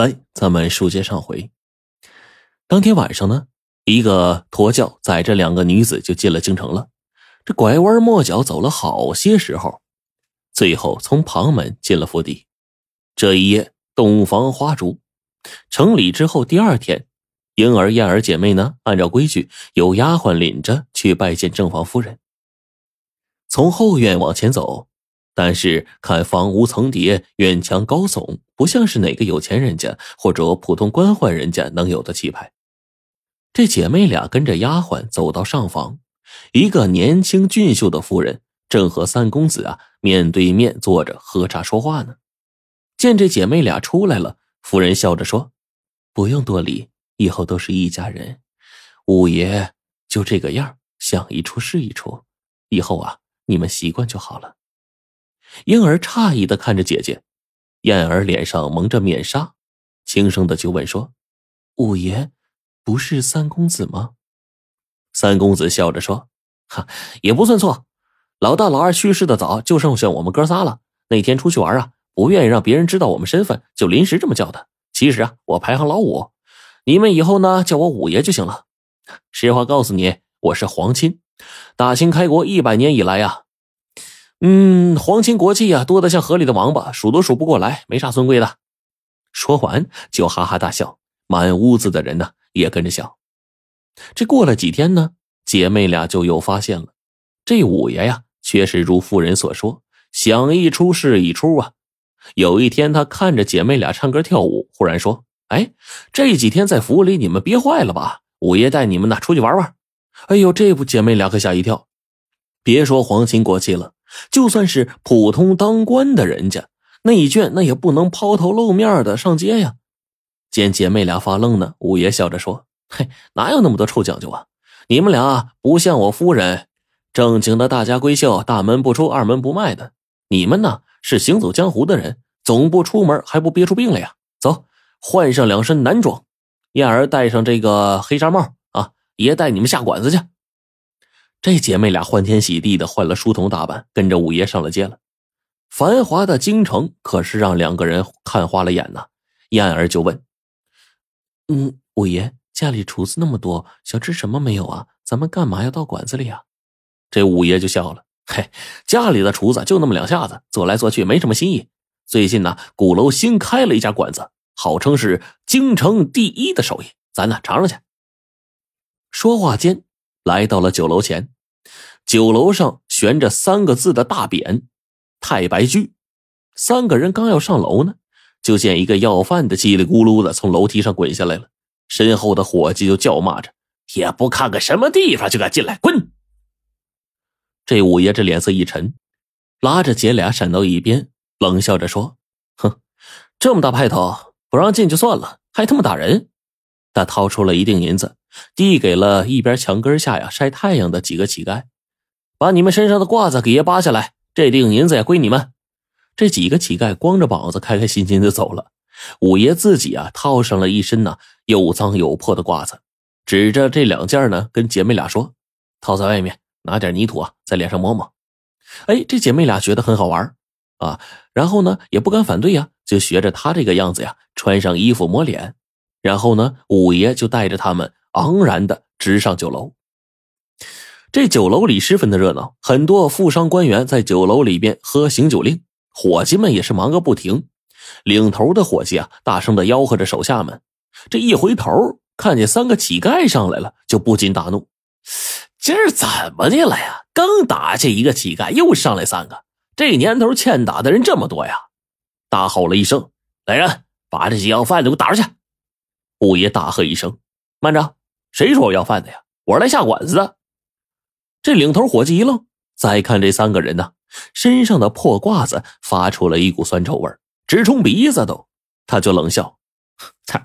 来，咱们书接上回。当天晚上呢，一个驼轿载着两个女子就进了京城了。这拐弯抹角走了好些时候，最后从旁门进了府邸。这一夜洞房花烛，成礼之后，第二天，莺儿、燕儿姐妹呢，按照规矩，由丫鬟领着去拜见正房夫人。从后院往前走。但是看房屋层叠，院墙高耸，不像是哪个有钱人家或者普通官宦人家能有的气派。这姐妹俩跟着丫鬟走到上房，一个年轻俊秀的妇人正和三公子啊面对面坐着喝茶说话呢。见这姐妹俩出来了，夫人笑着说：“不用多礼，以后都是一家人。五爷就这个样，想一出是一出，以后啊你们习惯就好了。”婴儿诧异的看着姐姐，燕儿脸上蒙着面纱，轻声的就问说：“五爷，不是三公子吗？”三公子笑着说：“哈，也不算错。老大、老二去世的早，就剩下我们哥仨了。那天出去玩啊，不愿意让别人知道我们身份，就临时这么叫的。其实啊，我排行老五，你们以后呢叫我五爷就行了。实话告诉你，我是皇亲。大清开国一百年以来呀。”嗯，皇亲国戚呀，多的像河里的王八，数都数不过来，没啥尊贵的。说完就哈哈大笑，满屋子的人呢也跟着笑。这过了几天呢，姐妹俩就又发现了，这五爷呀，确实如夫人所说，想一出是一出啊。有一天，他看着姐妹俩唱歌跳舞，忽然说：“哎，这几天在府里你们憋坏了吧？五爷带你们呢出去玩玩。”哎呦，这不姐妹俩可吓一跳，别说皇亲国戚了。就算是普通当官的人家，内眷那也不能抛头露面的上街呀。见姐妹俩发愣呢，五爷笑着说：“嘿，哪有那么多臭讲究啊？你们俩不像我夫人，正经的大家闺秀，大门不出二门不迈的。你们呢是行走江湖的人，总不出门还不憋出病来呀？走，换上两身男装，燕儿戴上这个黑纱帽啊，爷带你们下馆子去。”这姐妹俩欢天喜地的换了书童打扮，跟着五爷上了街了。繁华的京城可是让两个人看花了眼呐。燕儿就问：“嗯，五爷家里厨子那么多，想吃什么没有啊？咱们干嘛要到馆子里啊？”这五爷就笑了：“嘿，家里的厨子就那么两下子，做来做去没什么新意。最近呢，鼓楼新开了一家馆子，号称是京城第一的手艺，咱呢尝尝去。”说话间。来到了酒楼前，酒楼上悬着三个字的大匾“太白居”。三个人刚要上楼呢，就见一个要饭的叽里咕噜的从楼梯上滚下来了，身后的伙计就叫骂着：“也不看个什么地方，就敢进来，滚！”这五爷这脸色一沉，拉着姐俩闪到一边，冷笑着说：“哼，这么大派头，不让进就算了，还他妈打人！”他掏出了一锭银子。递给了一边墙根下呀晒太阳的几个乞丐，把你们身上的褂子给爷扒下来，这锭银子也归你们。这几个乞丐光着膀子，开开心心的走了。五爷自己啊套上了一身呢又脏又破的褂子，指着这两件呢跟姐妹俩说：“套在外面，拿点泥土啊在脸上抹抹。”哎，这姐妹俩觉得很好玩啊，然后呢也不敢反对呀，就学着他这个样子呀穿上衣服抹脸，然后呢五爷就带着他们。昂然的直上酒楼。这酒楼里十分的热闹，很多富商官员在酒楼里边喝醒酒令，伙计们也是忙个不停。领头的伙计啊，大声的吆喝着手下们。这一回头，看见三个乞丐上来了，就不禁大怒：“今儿怎么的了呀？刚打下一个乞丐，又上来三个。这年头欠打的人这么多呀！”大吼了一声：“来人，把这几要饭的给我打出去！”五爷大喝一声：“慢着！”谁说我要饭的呀？我是来下馆子的。这领头伙计一愣，再看这三个人呢，身上的破褂子发出了一股酸臭味直冲鼻子都。他就冷笑：“操，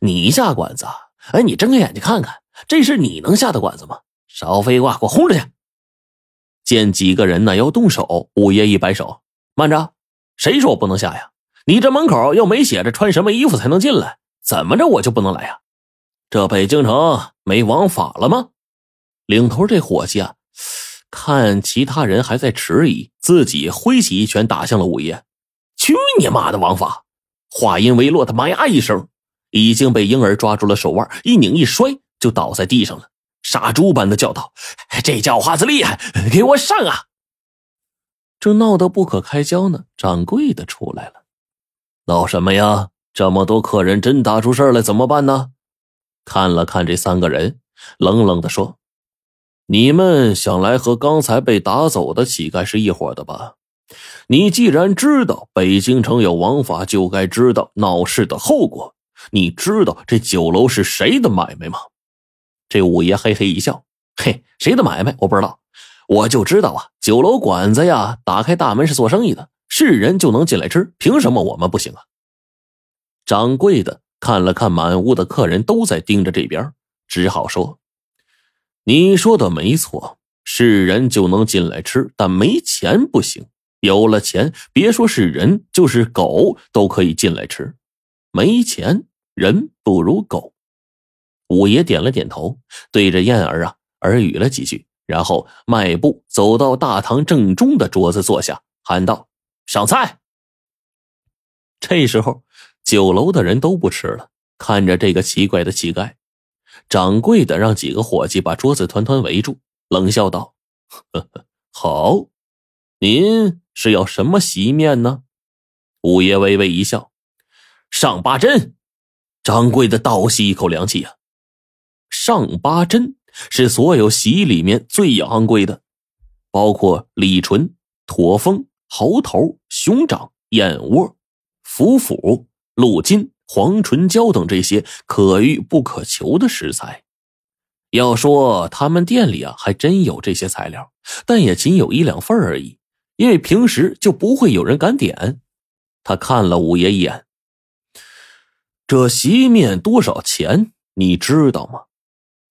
你下馆子？哎，你睁开眼睛看看，这是你能下的馆子吗？少废话，给我轰出去！”见几个人呢要动手，五爷一摆手：“慢着，谁说我不能下呀？你这门口又没写着穿什么衣服才能进来，怎么着我就不能来呀？”这北京城没王法了吗？领头这伙计啊，看其他人还在迟疑，自己挥起一拳打向了五爷。去你妈的王法！话音未落，他妈呀一声，已经被婴儿抓住了手腕，一拧一摔，就倒在地上了，杀猪般的叫道：“这叫花子厉害，给我上啊！”正闹得不可开交呢，掌柜的出来了，闹什么呀？这么多客人，真打出事来怎么办呢？看了看这三个人，冷冷的说：“你们想来和刚才被打走的乞丐是一伙的吧？”你既然知道北京城有王法，就该知道闹事的后果。你知道这酒楼是谁的买卖吗？这五爷嘿嘿一笑，嘿，谁的买卖我不知道，我就知道啊，酒楼馆子呀，打开大门是做生意的，是人就能进来吃，凭什么我们不行啊？掌柜的看了看满屋的客人，都在盯着这边，只好说：“你说的没错，是人就能进来吃，但没钱不行。”有了钱，别说是人，就是狗都可以进来吃。没钱，人不如狗。五爷点了点头，对着燕儿啊耳语了几句，然后迈步走到大堂正中的桌子坐下，喊道：“上菜。”这时候，酒楼的人都不吃了，看着这个奇怪的乞丐，掌柜的让几个伙计把桌子团团围住，冷笑道：“呵呵，好，您。”是要什么席面呢？五爷微微一笑，上八珍。掌柜的倒吸一口凉气啊！上八珍是所有席里面最昂贵的，包括李纯、驼峰、猴头、熊掌、燕窝、腐腐、鹿筋、黄唇椒等这些可遇不可求的食材。要说他们店里啊，还真有这些材料，但也仅有一两份而已。因为平时就不会有人敢点，他看了五爷一眼。这席面多少钱？你知道吗？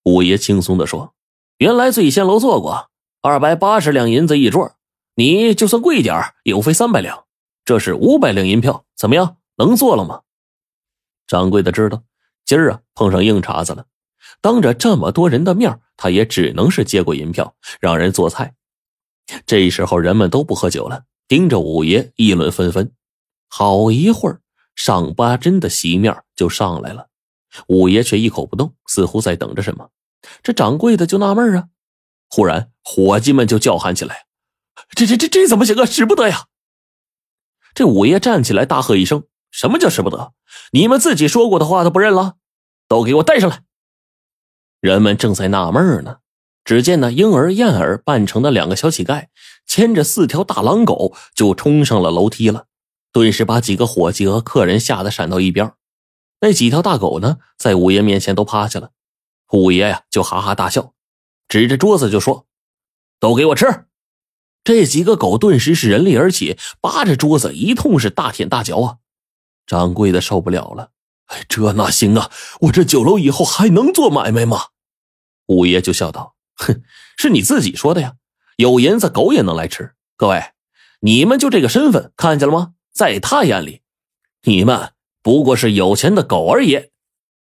五爷轻松的说：“原来醉仙楼做过，二百八十两银子一桌，你就算贵点也无非三百两。这是五百两银票，怎么样？能做了吗？”掌柜的知道今儿啊碰上硬茬子了，当着这么多人的面，他也只能是接过银票，让人做菜。这时候人们都不喝酒了，盯着五爷议论纷纷。好一会儿，上八珍的席面就上来了，五爷却一口不动，似乎在等着什么。这掌柜的就纳闷啊。忽然，伙计们就叫喊起来：“这这这这怎么行啊？使不得呀！”这五爷站起来大喝一声：“什么叫使不得？你们自己说过的话都不认了？都给我带上来！”人们正在纳闷呢。只见那婴儿燕儿扮成的两个小乞丐，牵着四条大狼狗就冲上了楼梯了，顿时把几个伙计和客人吓得闪到一边。那几条大狗呢，在五爷面前都趴下了。五爷呀，就哈哈大笑，指着桌子就说：“都给我吃！”这几个狗顿时是人力而起，扒着桌子一通是大舔大嚼啊！掌柜的受不了了，哎，这哪行啊？我这酒楼以后还能做买卖吗？五爷就笑道。哼，是你自己说的呀！有银子，狗也能来吃。各位，你们就这个身份，看见了吗？在他眼里，你们不过是有钱的狗而已。